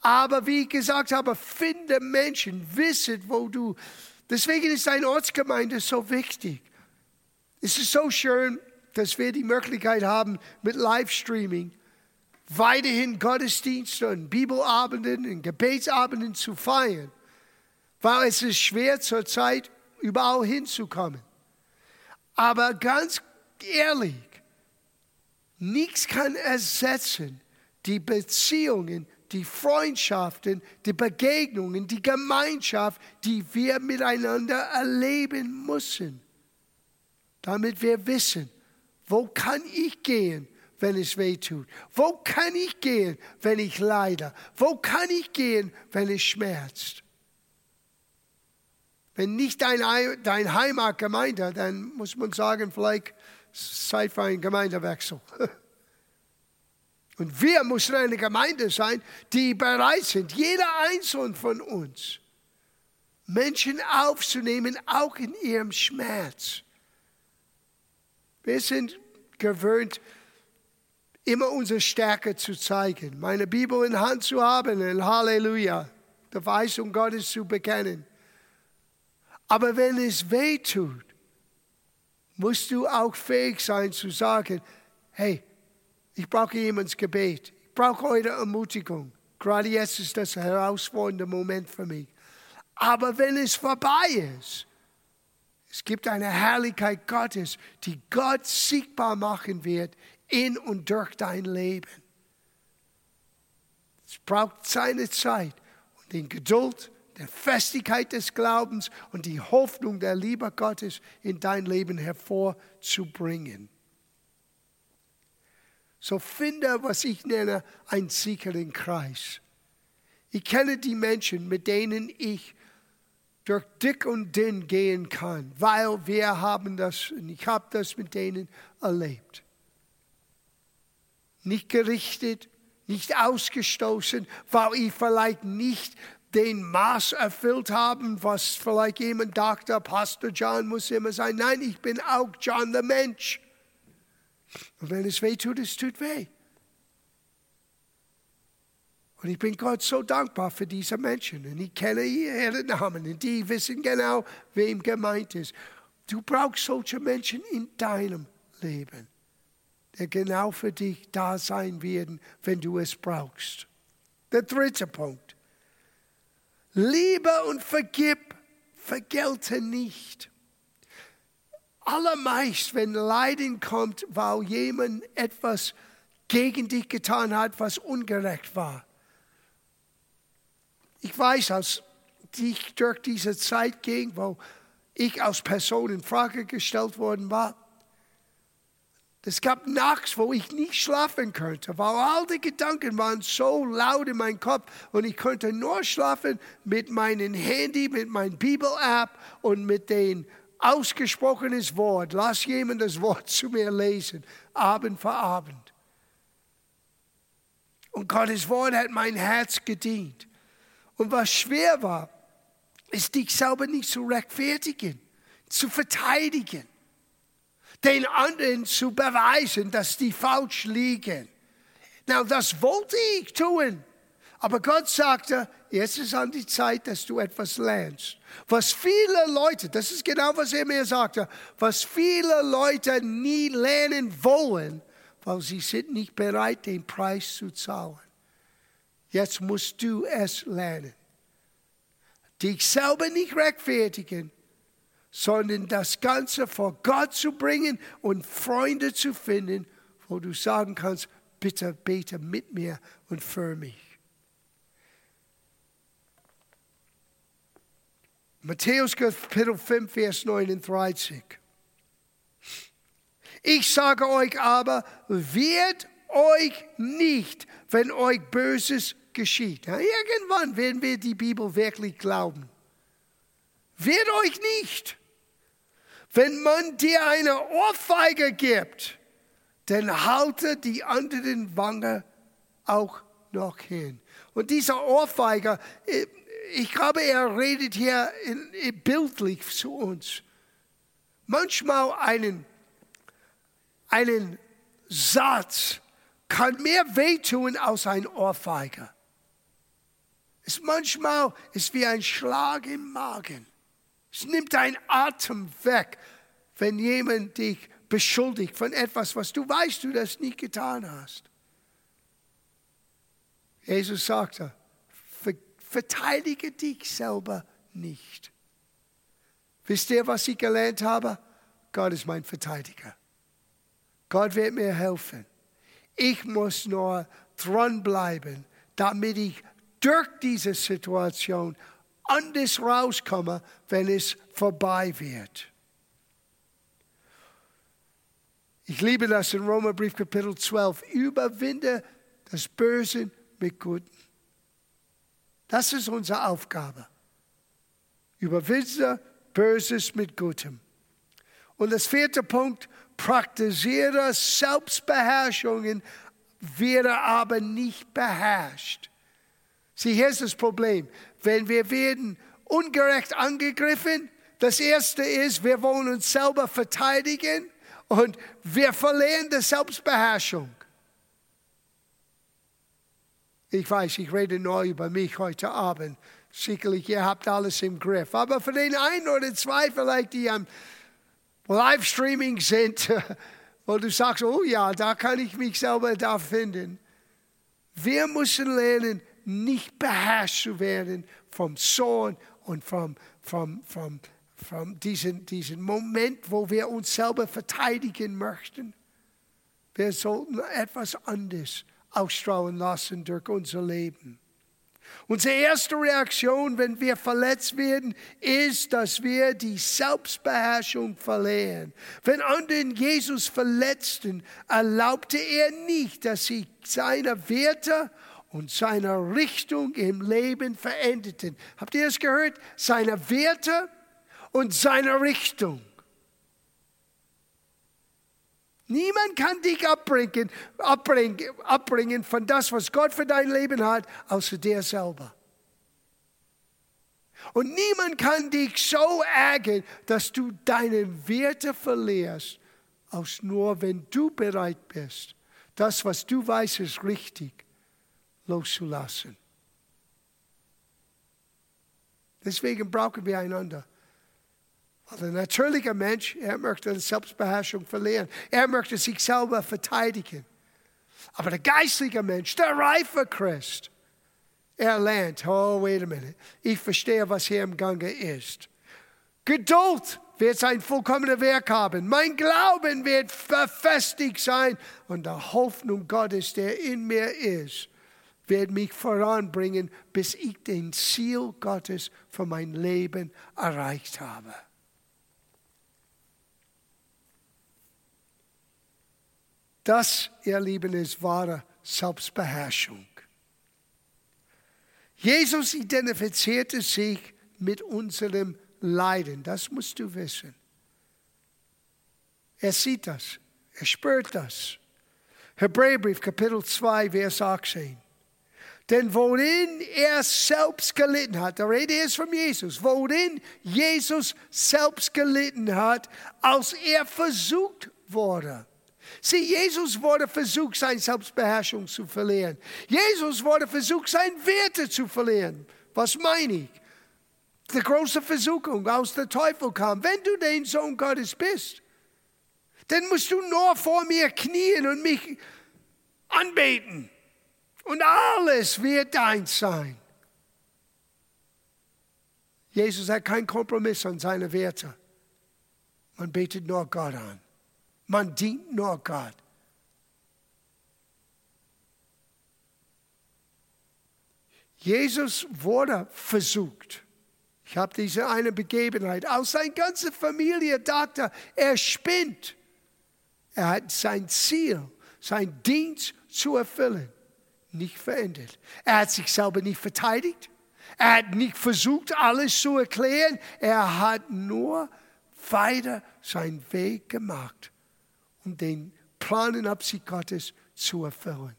Aber wie ich gesagt habe, finde Menschen, wisse, wo du. Deswegen ist eine Ortsgemeinde so wichtig. Es ist so schön, dass wir die Möglichkeit haben, mit Livestreaming weiterhin Gottesdienste und Bibelabenden und Gebetsabenden zu feiern weil es ist schwer zurzeit überall hinzukommen. Aber ganz ehrlich, nichts kann ersetzen die Beziehungen, die Freundschaften, die Begegnungen, die Gemeinschaft, die wir miteinander erleben müssen, damit wir wissen, wo kann ich gehen, wenn es weh tut? Wo kann ich gehen, wenn ich leide? Wo kann ich gehen, wenn es schmerzt? Wenn nicht dein, dein Heimatgemeinde, dann muss man sagen, vielleicht Zeit für einen Gemeindewechsel. *laughs* Und wir müssen eine Gemeinde sein, die bereit sind, jeder einzelne von uns, Menschen aufzunehmen, auch in ihrem Schmerz. Wir sind gewöhnt, immer unsere Stärke zu zeigen, meine Bibel in Hand zu haben und Halleluja, der Weisung Gottes zu bekennen. Aber wenn es weh tut, musst du auch fähig sein zu sagen, hey, ich brauche jemands Gebet, ich brauche eure Ermutigung. Gerade jetzt ist das ein herausfordernder Moment für mich. Aber wenn es vorbei ist, es gibt eine Herrlichkeit Gottes, die Gott sichtbar machen wird in und durch dein Leben. Es braucht seine Zeit und die Geduld, der Festigkeit des Glaubens und die Hoffnung der Liebe Gottes in dein Leben hervorzubringen. So finde, was ich nenne, einen sicheren Kreis. Ich kenne die Menschen, mit denen ich durch dick und dünn gehen kann, weil wir haben das, und ich habe das mit denen erlebt. Nicht gerichtet, nicht ausgestoßen, weil ich vielleicht nicht den Maß erfüllt habe, was vielleicht jemand dachte, Pastor John muss immer sein. Nein, ich bin auch John der Mensch. Und wenn es weh tut, es tut weh. Und ich bin Gott so dankbar für diese Menschen. Und ich kenne ihre Namen und die wissen genau, wem gemeint ist. Du brauchst solche Menschen in deinem Leben, die genau für dich da sein werden, wenn du es brauchst. Der dritte Punkt. Liebe und vergib, vergelte nicht. Allermeist, wenn Leiden kommt, weil jemand etwas gegen dich getan hat, was ungerecht war. Ich weiß, als ich durch diese Zeit ging, wo ich als Person in Frage gestellt worden war, es gab nachts, wo ich nicht schlafen konnte, weil all die Gedanken waren so laut in meinem Kopf und ich konnte nur schlafen mit meinem Handy, mit meinem Bibel-App und mit dem ausgesprochenen Wort. Lass jemand das Wort zu mir lesen, Abend für Abend. Und Gottes Wort hat mein Herz gedient. Und was schwer war, ist dich selber nicht zu rechtfertigen, zu verteidigen, den anderen zu beweisen, dass die falsch liegen. Na, das wollte ich tun. Aber Gott sagte, jetzt ist an die Zeit, dass du etwas lernst. Was viele Leute, das ist genau, was er mir sagte, was viele Leute nie lernen wollen, weil sie sind nicht bereit, den Preis zu zahlen. Jetzt musst du es lernen. Dich selber nicht rechtfertigen, sondern das Ganze vor Gott zu bringen und Freunde zu finden, wo du sagen kannst, bitte bete mit mir und für mich. Matthäus Kapitel 5, Vers 39. Ich sage euch aber, wird euch nicht, wenn euch Böses geschieht. Ja, irgendwann werden wir die Bibel wirklich glauben. Wird euch nicht. Wenn man dir eine Ohrfeige gibt, dann halte die anderen Wange auch noch hin. Und dieser Ohrfeiger, äh, ich glaube, er redet hier bildlich zu uns. Manchmal einen, einen Satz kann mehr wehtun als ein Ohrfeiger. Es manchmal ist wie ein Schlag im Magen. Es nimmt deinen Atem weg, wenn jemand dich beschuldigt von etwas, was du weißt, du das nicht getan hast. Jesus sagte, verteidige dich selber nicht. Wisst ihr, was ich gelernt habe? Gott ist mein Verteidiger. Gott wird mir helfen. Ich muss nur dranbleiben, damit ich durch diese Situation anders rauskomme, wenn es vorbei wird. Ich liebe das in Römerbrief Kapitel 12. Überwinde das Böse mit Guten. Das ist unsere Aufgabe. Überwinde Böses mit Gutem. Und das vierte Punkt, praktiziere Selbstbeherrschungen, werde aber nicht beherrscht. Sieh, hier ist das Problem. Wenn wir werden ungerecht angegriffen, das erste ist, wir wollen uns selber verteidigen und wir verlieren die Selbstbeherrschung. Ich weiß, ich rede nur über mich heute Abend. Sicherlich, ihr habt alles im Griff. Aber für den einen oder zwei vielleicht, die am Livestreaming sind, *laughs* wo du sagst, oh ja, da kann ich mich selber da finden. Wir müssen lernen, nicht beherrscht zu werden vom Sohn und vom, vom, vom, vom diesen, diesen Moment, wo wir uns selber verteidigen möchten. Wir sollten etwas anderes ausstrahlen lassen durch unser Leben. Unsere erste Reaktion, wenn wir verletzt werden, ist, dass wir die Selbstbeherrschung verlieren. Wenn anderen Jesus verletzten, erlaubte er nicht, dass sie seine Werte und seine Richtung im Leben veränderten. Habt ihr es gehört? Seine Werte und seine Richtung. Niemand kann dich abbringen, abbringen, abbringen von das, was Gott für dein Leben hat, außer dir selber. Und niemand kann dich so ärgern, dass du deine Werte verlierst, als nur wenn du bereit bist, das, was du weißt, ist richtig, loszulassen. Deswegen brauchen wir einander. Der natürliche Mensch, er möchte Selbstbeherrschung verlieren. Er möchte sich selber verteidigen. Aber der geistliche Mensch, der reife Christ, er lernt, oh, wait a minute, ich verstehe, was hier im Gange ist. Geduld wird sein vollkommener Werk haben. Mein Glauben wird verfestigt sein und die Hoffnung Gottes, der in mir ist, wird mich voranbringen, bis ich den Ziel Gottes für mein Leben erreicht habe. Das, ihr Lieben, ist wahre Selbstbeherrschung. Jesus identifizierte sich mit unserem Leiden. Das musst du wissen. Er sieht das. Er spürt das. Hebräerbrief, Kapitel 2, Vers 18. Denn worin er selbst gelitten hat, der Rede ist von Jesus, worin Jesus selbst gelitten hat, als er versucht wurde Sieh, Jesus wurde versucht, seine Selbstbeherrschung zu verlieren. Jesus wurde versucht, seine Werte zu verlieren. Was meine ich? Die große Versuchung aus der Teufel kam. Wenn du den Sohn Gottes bist, dann musst du nur vor mir knien und mich anbeten. Und alles wird dein sein. Jesus hat keinen Kompromiss an seine Werte. Man betet nur Gott an. Man dient nur Gott. Jesus wurde versucht. Ich habe diese eine Begebenheit. Aus seiner ganzen Familie dachte, er spinnt. Er hat sein Ziel, sein Dienst zu erfüllen, nicht verändert. Er hat sich selber nicht verteidigt. Er hat nicht versucht, alles zu erklären. Er hat nur weiter seinen Weg gemacht um den Plan und Absicht Gottes zu erfüllen.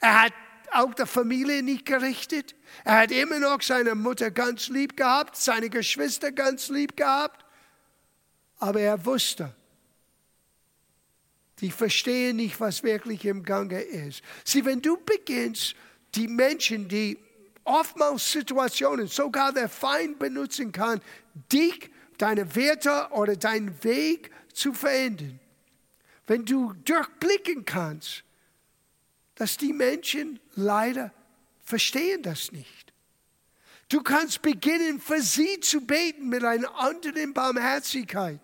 Er hat auch der Familie nicht gerichtet. Er hat immer noch seine Mutter ganz lieb gehabt, seine Geschwister ganz lieb gehabt. Aber er wusste, die verstehen nicht, was wirklich im Gange ist. Sieh, wenn du beginnst, die Menschen, die oftmals Situationen, sogar der Feind benutzen kann, dich, deine Werte oder deinen Weg zu verändern, wenn du durchblicken kannst, dass die Menschen leider verstehen das nicht. Du kannst beginnen, für sie zu beten mit einer anderen Barmherzigkeit.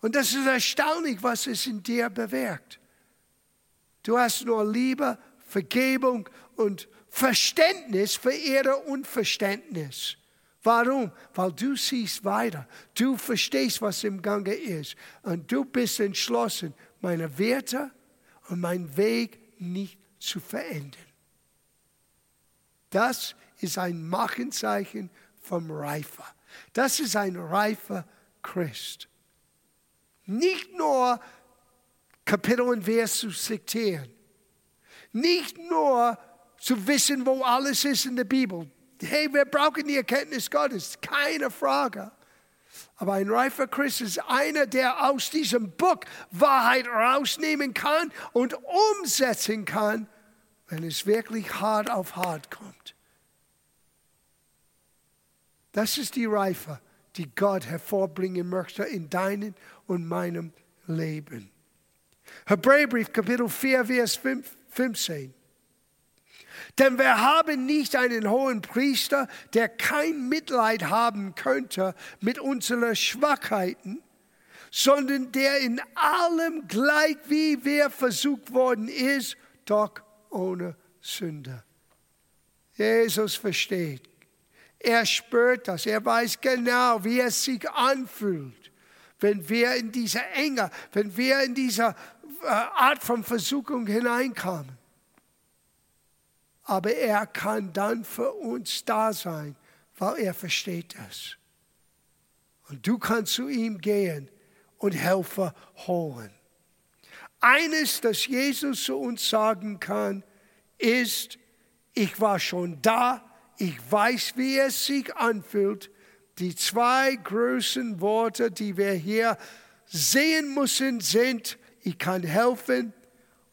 Und das ist erstaunlich, was es in dir bewirkt. Du hast nur Liebe, Vergebung und Verständnis für ihre Unverständnis. Warum? Weil du siehst weiter. Du verstehst, was im Gange ist. Und du bist entschlossen, meine Werte und meinen Weg nicht zu verändern. Das ist ein Machenzeichen vom Reifer. Das ist ein reifer Christ. Nicht nur Kapitel und Vers zu zitieren. Nicht nur zu wissen, wo alles ist in der Bibel. Hey, wir brauchen die Erkenntnis Gottes, keine Frage. Aber ein reifer Christ ist einer, der aus diesem Buch Wahrheit rausnehmen kann und umsetzen kann, wenn es wirklich hart auf hart kommt. Das ist die Reife, die Gott hervorbringen möchte in deinem und meinem Leben. Hebräerbrief Kapitel 4, Vers 15. Denn wir haben nicht einen hohen Priester, der kein Mitleid haben könnte mit unseren Schwachheiten, sondern der in allem gleich wie wir versucht worden ist, doch ohne Sünde. Jesus versteht. Er spürt das. Er weiß genau, wie es sich anfühlt, wenn wir in diese Enge, wenn wir in diese äh, Art von Versuchung hineinkommen. Aber er kann dann für uns da sein, weil er versteht das. Und du kannst zu ihm gehen und Helfer holen. Eines, das Jesus zu uns sagen kann, ist, ich war schon da, ich weiß, wie es sich anfühlt. Die zwei größten Worte, die wir hier sehen müssen, sind, ich kann helfen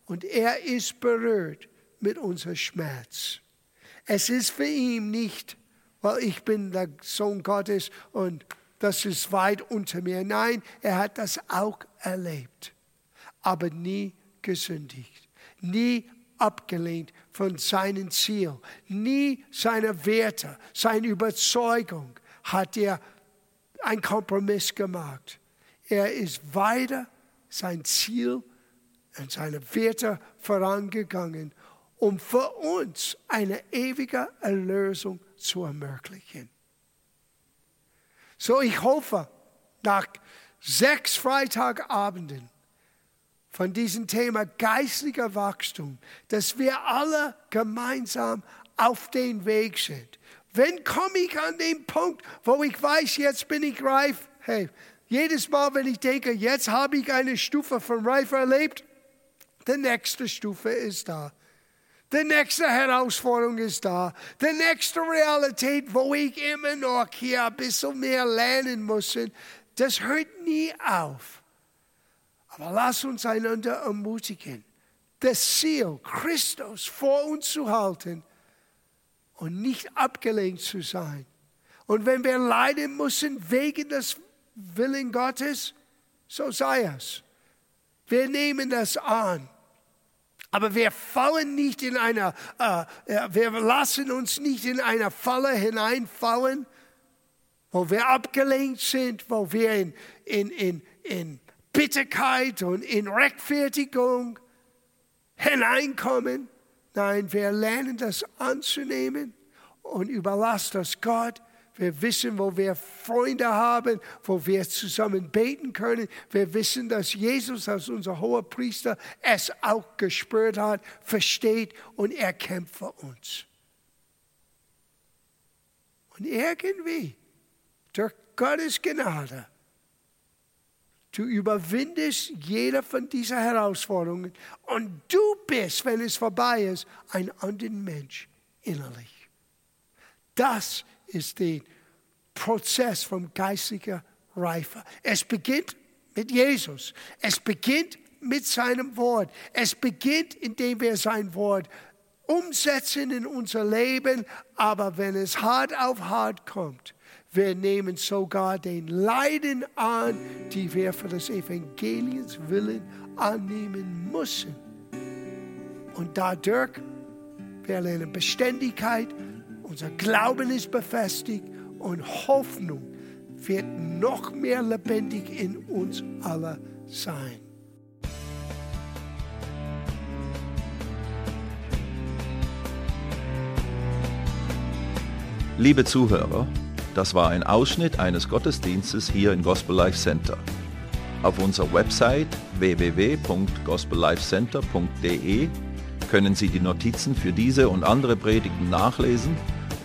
und er ist berührt mit unserem Schmerz. Es ist für ihn nicht, weil ich bin der Sohn Gottes und das ist weit unter mir. Nein, er hat das auch erlebt, aber nie gesündigt, nie abgelehnt von seinem Ziel, nie seine Werte, seine Überzeugung hat er einen Kompromiss gemacht. Er ist weiter sein Ziel und seine Werte vorangegangen, um für uns eine ewige Erlösung zu ermöglichen. So, ich hoffe, nach sechs Freitagabenden von diesem Thema geistlicher Wachstum, dass wir alle gemeinsam auf den Weg sind. Wenn komme ich an den Punkt, wo ich weiß, jetzt bin ich reif? Hey, jedes Mal, wenn ich denke, jetzt habe ich eine Stufe von Reife erlebt, die nächste Stufe ist da. Die nächste Herausforderung ist da. Die nächste Realität, wo ich immer noch hier ein bisschen mehr lernen muss, das hört nie auf. Aber lass uns einander ermutigen, das Ziel, Christus vor uns zu halten und nicht abgelenkt zu sein. Und wenn wir leiden müssen wegen des Willen Gottes, so sei es. Wir nehmen das an. Aber wir fallen nicht in einer, äh, wir lassen uns nicht in eine Falle hineinfallen, wo wir abgelenkt sind, wo wir in, in, in, in Bitterkeit und in Rechtfertigung hineinkommen. Nein, wir lernen das anzunehmen und überlassen das Gott wir wissen, wo wir Freunde haben, wo wir zusammen beten können. Wir wissen, dass Jesus als unser hoher Priester es auch gespürt hat, versteht und er kämpft für uns. Und irgendwie, durch Gottes Gnade, du überwindest jede von diesen Herausforderungen und du bist, wenn es vorbei ist, ein anderer Mensch innerlich. Das ist ist der Prozess von geistlicher Reife. Es beginnt mit Jesus. Es beginnt mit seinem Wort. Es beginnt, indem wir sein Wort umsetzen in unser Leben. Aber wenn es hart auf hart kommt, wir nehmen sogar den Leiden an, die wir für das Evangeliums Willen annehmen müssen. Und dadurch, wir lernen Beständigkeit, unser Glauben ist befestigt und Hoffnung wird noch mehr lebendig in uns alle sein. Liebe Zuhörer, das war ein Ausschnitt eines Gottesdienstes hier im Gospel Life Center. Auf unserer Website www.gospellifecenter.de können Sie die Notizen für diese und andere Predigten nachlesen